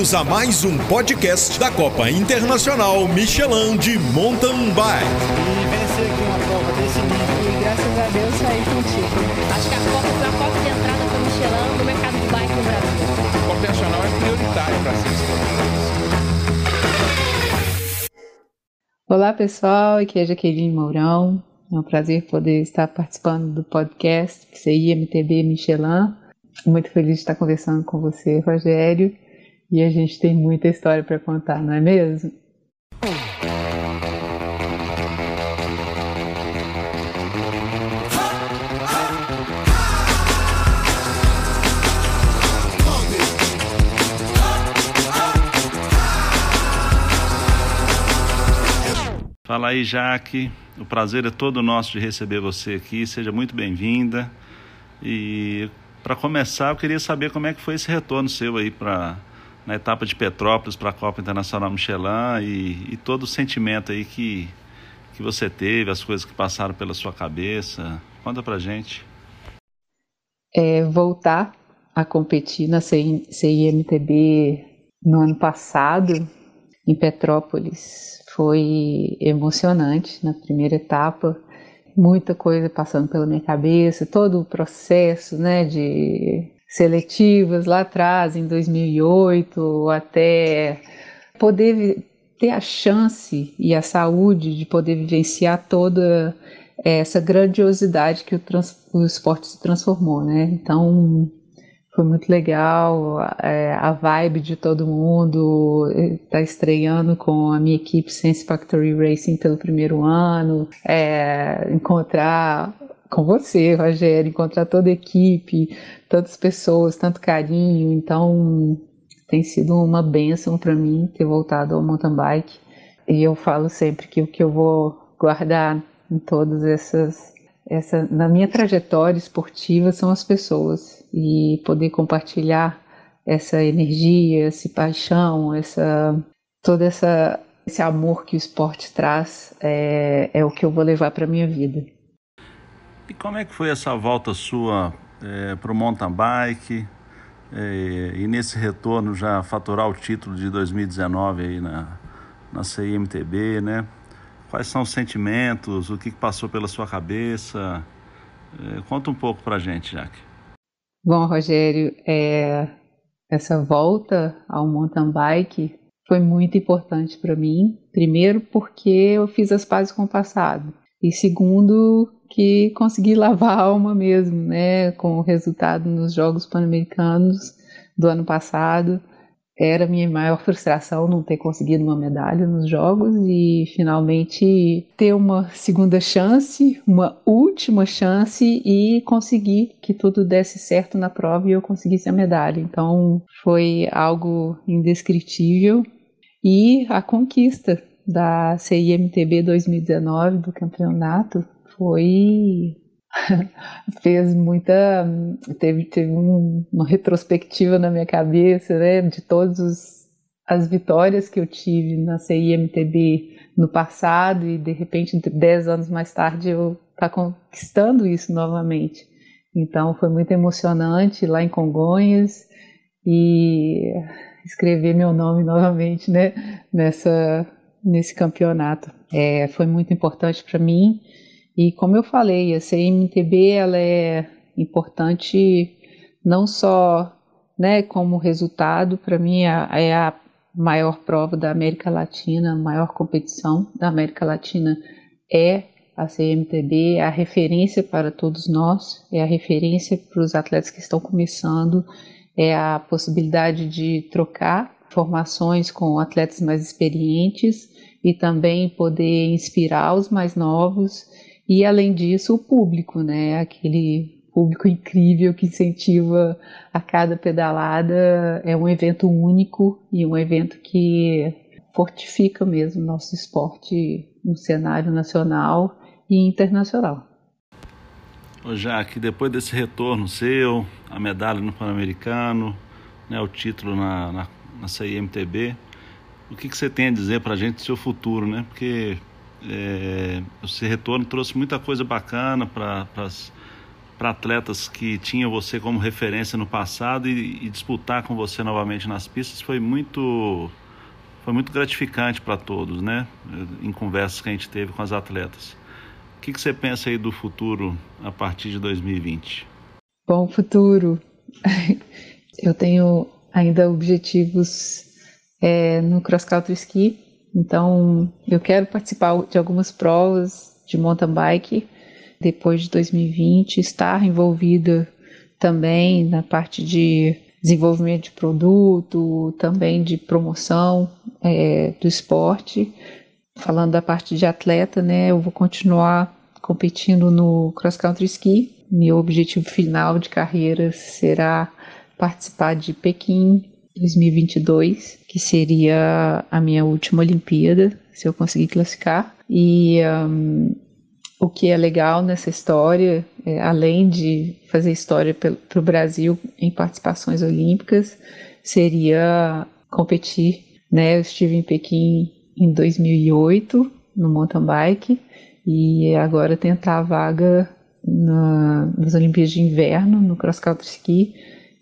Bem-vindos a mais um podcast da Copa Internacional Michelin de Mountain Bike. E vencer aqui uma prova desse nível. E graças a Deus saí contigo. Acho que a Copa foi a porta de entrada para o Michelin no mercado de bike no Brasil. A Copa Internacional é prioritária para ser Olá pessoal, aqui é Jaqueline Mourão. É um prazer poder estar participando do podcast CIMTB Michelin. Muito feliz de estar conversando com você, Rogério. E a gente tem muita história para contar, não é mesmo? Fala aí, Jaque. O prazer é todo nosso de receber você aqui. Seja muito bem-vinda. E para começar, eu queria saber como é que foi esse retorno seu aí para na etapa de Petrópolis para a Copa Internacional Michelin e, e, todo o sentimento aí que, que você teve, as coisas que passaram pela sua cabeça. Conta pra gente. É, voltar a competir na CIMTB no ano passado, em Petrópolis, foi emocionante na primeira etapa. Muita coisa passando pela minha cabeça, todo o processo né, de seletivas lá atrás, em 2008, até poder ter a chance e a saúde de poder vivenciar toda essa grandiosidade que o, trans, o esporte se transformou, né? Então foi muito legal é, a vibe de todo mundo, tá estreando com a minha equipe Sense Factory Racing pelo primeiro ano, é, encontrar com você, Rogério, encontrar toda a equipe, tantas pessoas, tanto carinho. Então, tem sido uma benção para mim ter voltado ao mountain bike. E eu falo sempre que o que eu vou guardar em todas essas essa na minha trajetória esportiva são as pessoas e poder compartilhar essa energia, esse paixão, essa toda essa esse amor que o esporte traz é, é o que eu vou levar para minha vida. E como é que foi essa volta sua é, para o mountain bike é, e nesse retorno já faturar o título de 2019 aí na, na CIMTB, né? Quais são os sentimentos, o que passou pela sua cabeça? É, conta um pouco para a gente, Jaque. Bom, Rogério, é, essa volta ao mountain bike foi muito importante para mim. Primeiro, porque eu fiz as pazes com o passado. E segundo, que consegui lavar a alma mesmo, né? Com o resultado nos Jogos Pan-Americanos do ano passado. Era minha maior frustração não ter conseguido uma medalha nos Jogos e finalmente ter uma segunda chance, uma última chance e conseguir que tudo desse certo na prova e eu conseguisse a medalha. Então foi algo indescritível. E a conquista da CIMTB 2019 do campeonato foi fez muita teve teve um, uma retrospectiva na minha cabeça né de todas as vitórias que eu tive na CIMTB no passado e de repente dez anos mais tarde eu tá conquistando isso novamente. Então foi muito emocionante lá em Congonhas e escrever meu nome novamente né nessa nesse campeonato. É, foi muito importante para mim. E como eu falei, a CMTB ela é importante não só né, como resultado, para mim é, é a maior prova da América Latina, a maior competição da América Latina é a CMTB, é a referência para todos nós, é a referência para os atletas que estão começando, é a possibilidade de trocar formações com atletas mais experientes e também poder inspirar os mais novos e além disso, o público, né? Aquele público incrível que incentiva a cada pedalada. É um evento único e um evento que fortifica mesmo nosso esporte no cenário nacional e internacional. Ô Jaque, depois desse retorno seu, a medalha no Pan-Americano, né, o título na, na, na CIMTB, o que, que você tem a dizer para a gente do seu futuro, né? Porque é, esse retorno trouxe muita coisa bacana para para atletas que tinham você como referência no passado e, e, disputar com você novamente nas pistas foi muito foi muito gratificante para todos, né? Em conversas que a gente teve com as atletas. O que, que você pensa aí do futuro a partir de 2020? Bom futuro. Eu tenho ainda objetivos é, no cross country ski, então eu quero participar de algumas provas de mountain bike depois de 2020, estar envolvida também na parte de desenvolvimento de produto, também de promoção é, do esporte. Falando da parte de atleta, né, eu vou continuar competindo no cross country ski. Meu objetivo final de carreira será participar de Pequim 2022, que seria a minha última Olimpíada, se eu conseguir classificar. E um, o que é legal nessa história, é, além de fazer história para o Brasil em participações olímpicas, seria competir. Né? Eu estive em Pequim em 2008 no mountain bike e agora tentar a vaga na, nas Olimpíadas de Inverno no cross country ski.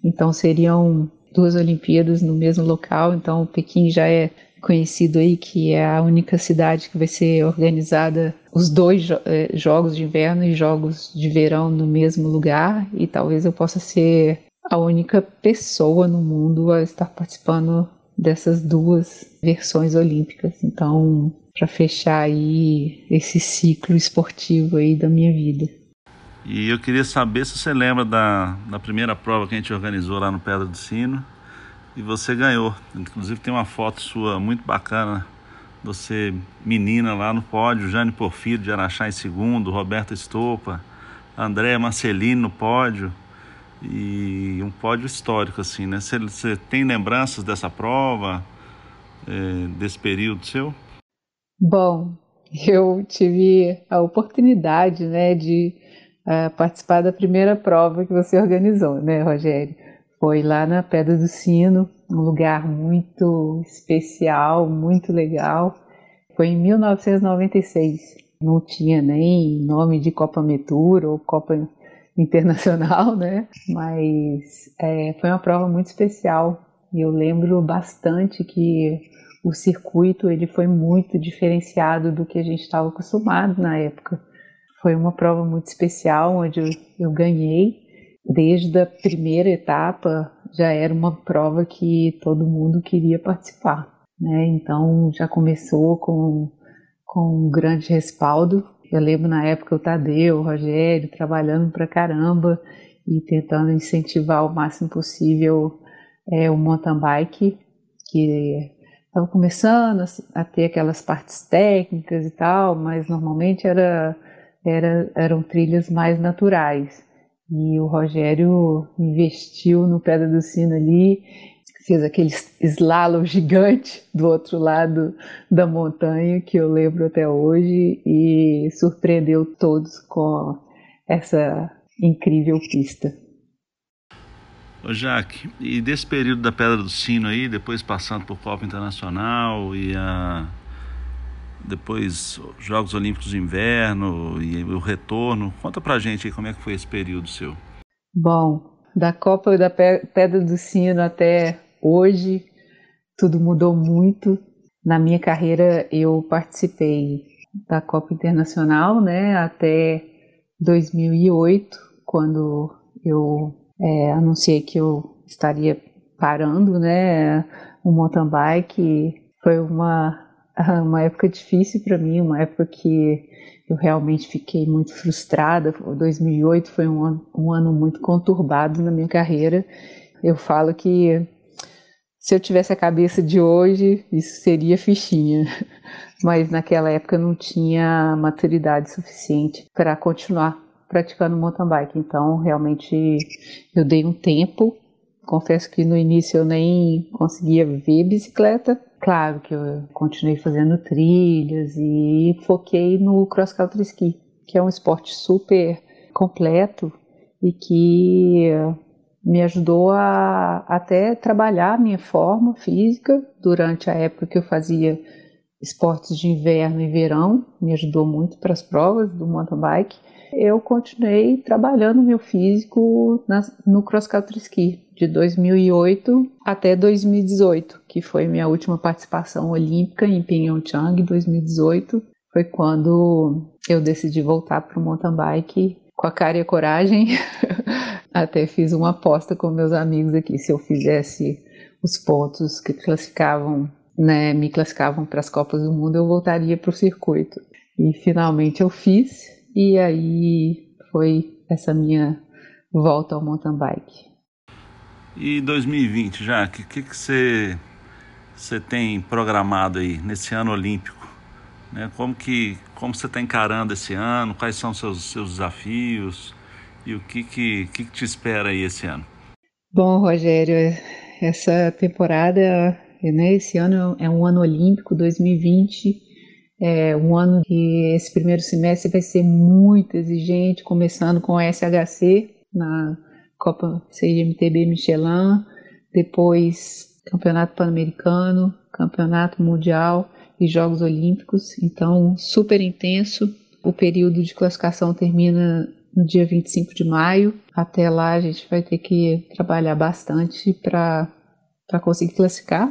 Então seriam duas Olimpíadas no mesmo local. Então Pequim já é conhecido aí que é a única cidade que vai ser organizada os dois jo eh, jogos de inverno e jogos de verão no mesmo lugar e talvez eu possa ser a única pessoa no mundo a estar participando dessas duas versões olímpicas. Então, para fechar aí esse ciclo esportivo aí da minha vida. E eu queria saber se você lembra da, da primeira prova que a gente organizou lá no Pedra do Sino e você ganhou. Inclusive tem uma foto sua muito bacana, você menina lá no pódio, Jane Porfírio de Araxá em segundo, Roberta Estopa, Andréa Marcelino no pódio e um pódio histórico assim, né? Você, você tem lembranças dessa prova, é, desse período seu? Bom, eu tive a oportunidade, né, de participar da primeira prova que você organizou, né, Rogério? Foi lá na Pedra do Sino, um lugar muito especial, muito legal. Foi em 1996. Não tinha nem nome de Copa Metura ou Copa Internacional, né? Mas é, foi uma prova muito especial. E eu lembro bastante que o circuito ele foi muito diferenciado do que a gente estava acostumado na época. Foi uma prova muito especial onde eu, ganhei desde a primeira etapa já era uma prova que todo mundo queria participar, né? Então já começou com, com um grande respaldo. Eu lembro na época o Tadeu, o Rogério trabalhando pra caramba e tentando incentivar o máximo possível é, o mountain bike, que estava começando a ter aquelas partes técnicas e tal, mas normalmente era, era, eram trilhas mais naturais. E o Rogério investiu no Pedra do Sino ali, fez aquele slalom gigante do outro lado da montanha, que eu lembro até hoje, e surpreendeu todos com essa incrível pista. Ô Jaque, e desse período da Pedra do Sino aí, depois passando por Copa Internacional e a depois Jogos Olímpicos de Inverno e o retorno. Conta pra gente aí como é que foi esse período seu. Bom, da Copa da Pedra do Sino até hoje, tudo mudou muito. Na minha carreira, eu participei da Copa Internacional, né, até 2008, quando eu é, anunciei que eu estaria parando, né, o mountain bike. Foi uma uma época difícil para mim, uma época que eu realmente fiquei muito frustrada. 2008 foi um ano, um ano muito conturbado na minha carreira. Eu falo que se eu tivesse a cabeça de hoje, isso seria fichinha. Mas naquela época eu não tinha maturidade suficiente para continuar praticando mountain bike. Então, realmente, eu dei um tempo. Confesso que no início eu nem conseguia ver bicicleta, Claro que eu continuei fazendo trilhas e foquei no cross country ski, que é um esporte super completo e que me ajudou a até trabalhar a minha forma física durante a época que eu fazia esportes de inverno e verão, me ajudou muito para as provas do mountain bike eu continuei trabalhando meu físico na, no cross country ski de 2008 até 2018, que foi minha última participação olímpica em Pyeongchang 2018. Foi quando eu decidi voltar para o mountain bike com a cara e a coragem. Até fiz uma aposta com meus amigos aqui se eu fizesse os pontos que classificavam, né, me classificavam para as Copas do Mundo, eu voltaria para o circuito. E finalmente eu fiz, e aí foi essa minha volta ao mountain bike. E 2020, já o que, que, que você, você tem programado aí nesse ano olímpico? Né? Como que como você está encarando esse ano? Quais são os seus, seus desafios? E o que, que, que, que te espera aí esse ano? Bom, Rogério, essa temporada, né, esse ano é um ano olímpico, 2020 é um ano que esse primeiro semestre vai ser muito exigente, começando com a SHC na Copa CIMTB Michelin, depois Campeonato Pan-Americano, Campeonato Mundial e Jogos Olímpicos. Então, super intenso. O período de classificação termina no dia 25 de maio. Até lá a gente vai ter que trabalhar bastante para conseguir classificar.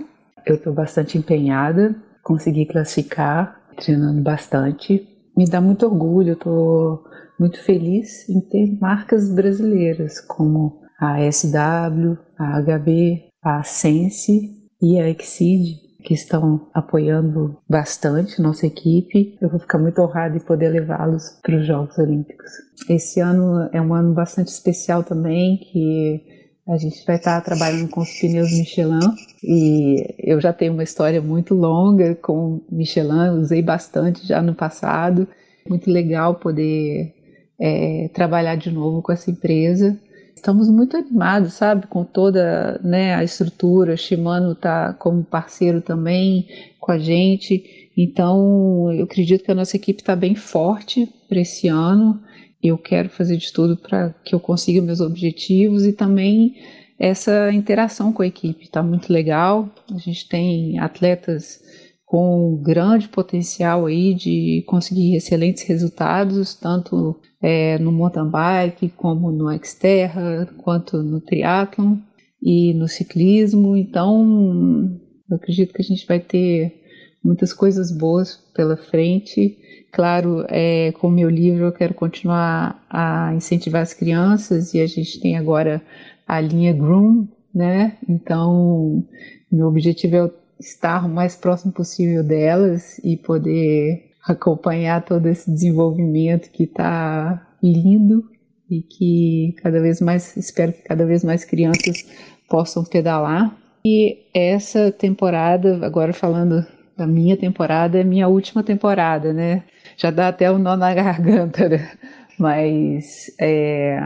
Eu estou bastante empenhada, consegui classificar, treinando bastante. Me dá muito orgulho, estou muito feliz em ter marcas brasileiras como a SW, a HB, a Sense e a Exceed, que estão apoiando bastante nossa equipe. Eu vou ficar muito honrada em poder levá-los para os Jogos Olímpicos. Esse ano é um ano bastante especial também, que a gente vai estar trabalhando com os pneus Michelin e eu já tenho uma história muito longa com Michelin, usei bastante já no passado. Muito legal poder é, trabalhar de novo com essa empresa. Estamos muito animados, sabe, com toda né, a estrutura. Shimano está como parceiro também com a gente. Então, eu acredito que a nossa equipe está bem forte para esse ano. Eu quero fazer de tudo para que eu consiga meus objetivos e também essa interação com a equipe está muito legal. A gente tem atletas com grande potencial aí de conseguir excelentes resultados, tanto é, no mountain bike, como no Xterra, quanto no triatlon e no ciclismo. Então, eu acredito que a gente vai ter muitas coisas boas pela frente. Claro, é, com o meu livro eu quero continuar a incentivar as crianças e a gente tem agora a linha Groom, né? Então, meu objetivo é estar o mais próximo possível delas e poder acompanhar todo esse desenvolvimento que está lindo e que cada vez mais espero que cada vez mais crianças possam pedalar. E essa temporada, agora falando da minha temporada, é minha última temporada, né? Já dá até o um nó na garganta, né? Mas é,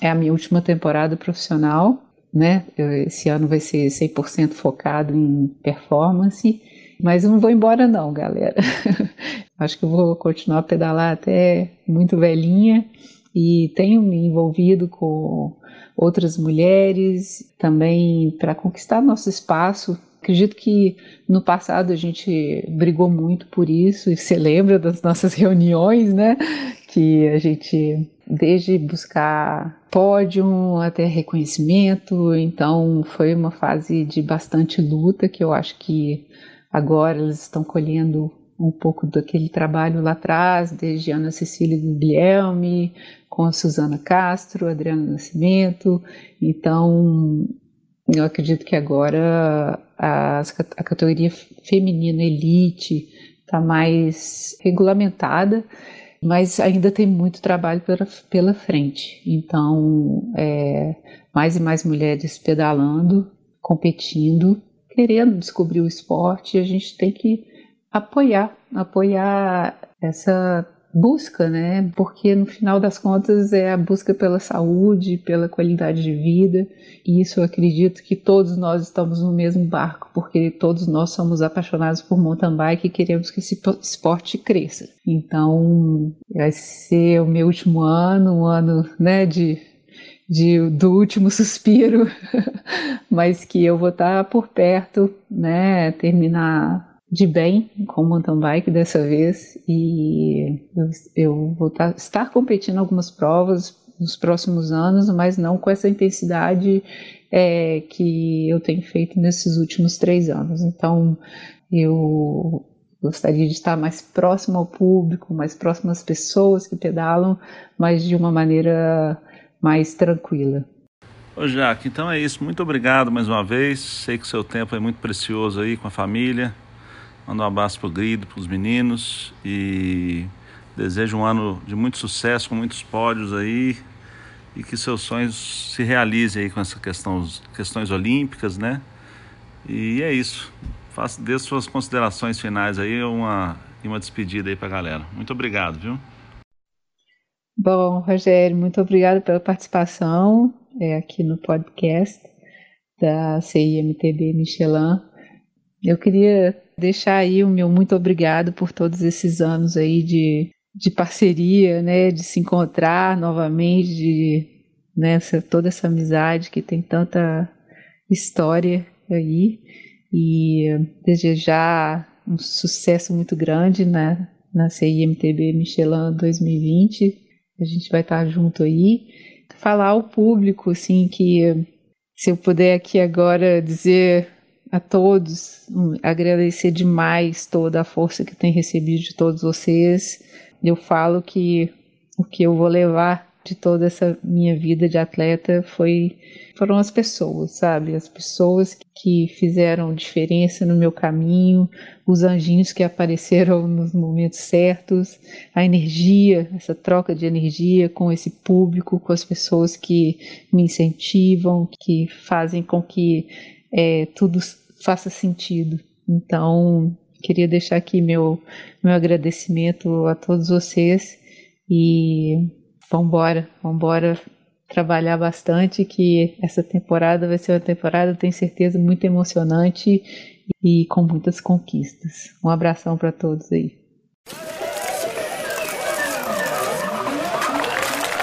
é a minha última temporada profissional né? Esse ano vai ser 100% focado em performance, mas eu não vou embora não, galera. Acho que eu vou continuar a pedalar até muito velhinha e tenho me envolvido com outras mulheres também para conquistar nosso espaço. Acredito que no passado a gente brigou muito por isso e você lembra das nossas reuniões, né? Que a gente desde buscar pódio até reconhecimento, então foi uma fase de bastante luta que eu acho que agora eles estão colhendo um pouco daquele trabalho lá atrás, desde Ana Cecília Guilherme, com a Suzana Castro, Adriana Nascimento. Então, eu acredito que agora a, a categoria feminina elite está mais regulamentada mas ainda tem muito trabalho pela, pela frente. Então, é, mais e mais mulheres pedalando, competindo, querendo descobrir o esporte, a gente tem que apoiar, apoiar essa busca, né? Porque no final das contas é a busca pela saúde, pela qualidade de vida, e isso eu acredito que todos nós estamos no mesmo barco, porque todos nós somos apaixonados por mountain bike e queremos que esse esporte cresça. Então, vai ser o meu último ano, um ano, né, de de, do último suspiro, mas que eu vou estar por perto, né, terminar de bem com o mountain bike dessa vez e eu, eu vou tá, estar competindo algumas provas nos próximos anos, mas não com essa intensidade é, que eu tenho feito nesses últimos três anos. Então eu gostaria de estar mais próximo ao público, mais próximo às pessoas que pedalam, mas de uma maneira mais tranquila. Ô Jaque, então é isso. Muito obrigado mais uma vez. Sei que seu tempo é muito precioso aí com a família. Manda um abraço pro Grido, pros meninos e desejo um ano de muito sucesso, com muitos pódios aí e que seus sonhos se realizem aí com essa questão, questões olímpicas, né? E é isso. Faça, dê suas considerações finais aí uma, e uma despedida aí pra galera. Muito obrigado, viu? Bom, Rogério, muito obrigado pela participação é, aqui no podcast da CIMTB Michelin. Eu queria deixar aí o meu muito obrigado por todos esses anos aí de, de parceria, né, de se encontrar novamente, de né, toda essa amizade que tem tanta história aí e desejar um sucesso muito grande na, na CIMTB Michelin 2020. A gente vai estar junto aí. Falar ao público, assim, que se eu puder aqui agora dizer a todos, agradecer demais toda a força que tem recebido de todos vocês. Eu falo que o que eu vou levar de toda essa minha vida de atleta foi foram as pessoas, sabe? As pessoas que fizeram diferença no meu caminho, os anjinhos que apareceram nos momentos certos, a energia, essa troca de energia com esse público, com as pessoas que me incentivam, que fazem com que é, tudo faça sentido. Então, queria deixar aqui meu, meu agradecimento a todos vocês e vambora, vambora trabalhar bastante, que essa temporada vai ser uma temporada, tenho certeza, muito emocionante e com muitas conquistas. Um abração para todos aí.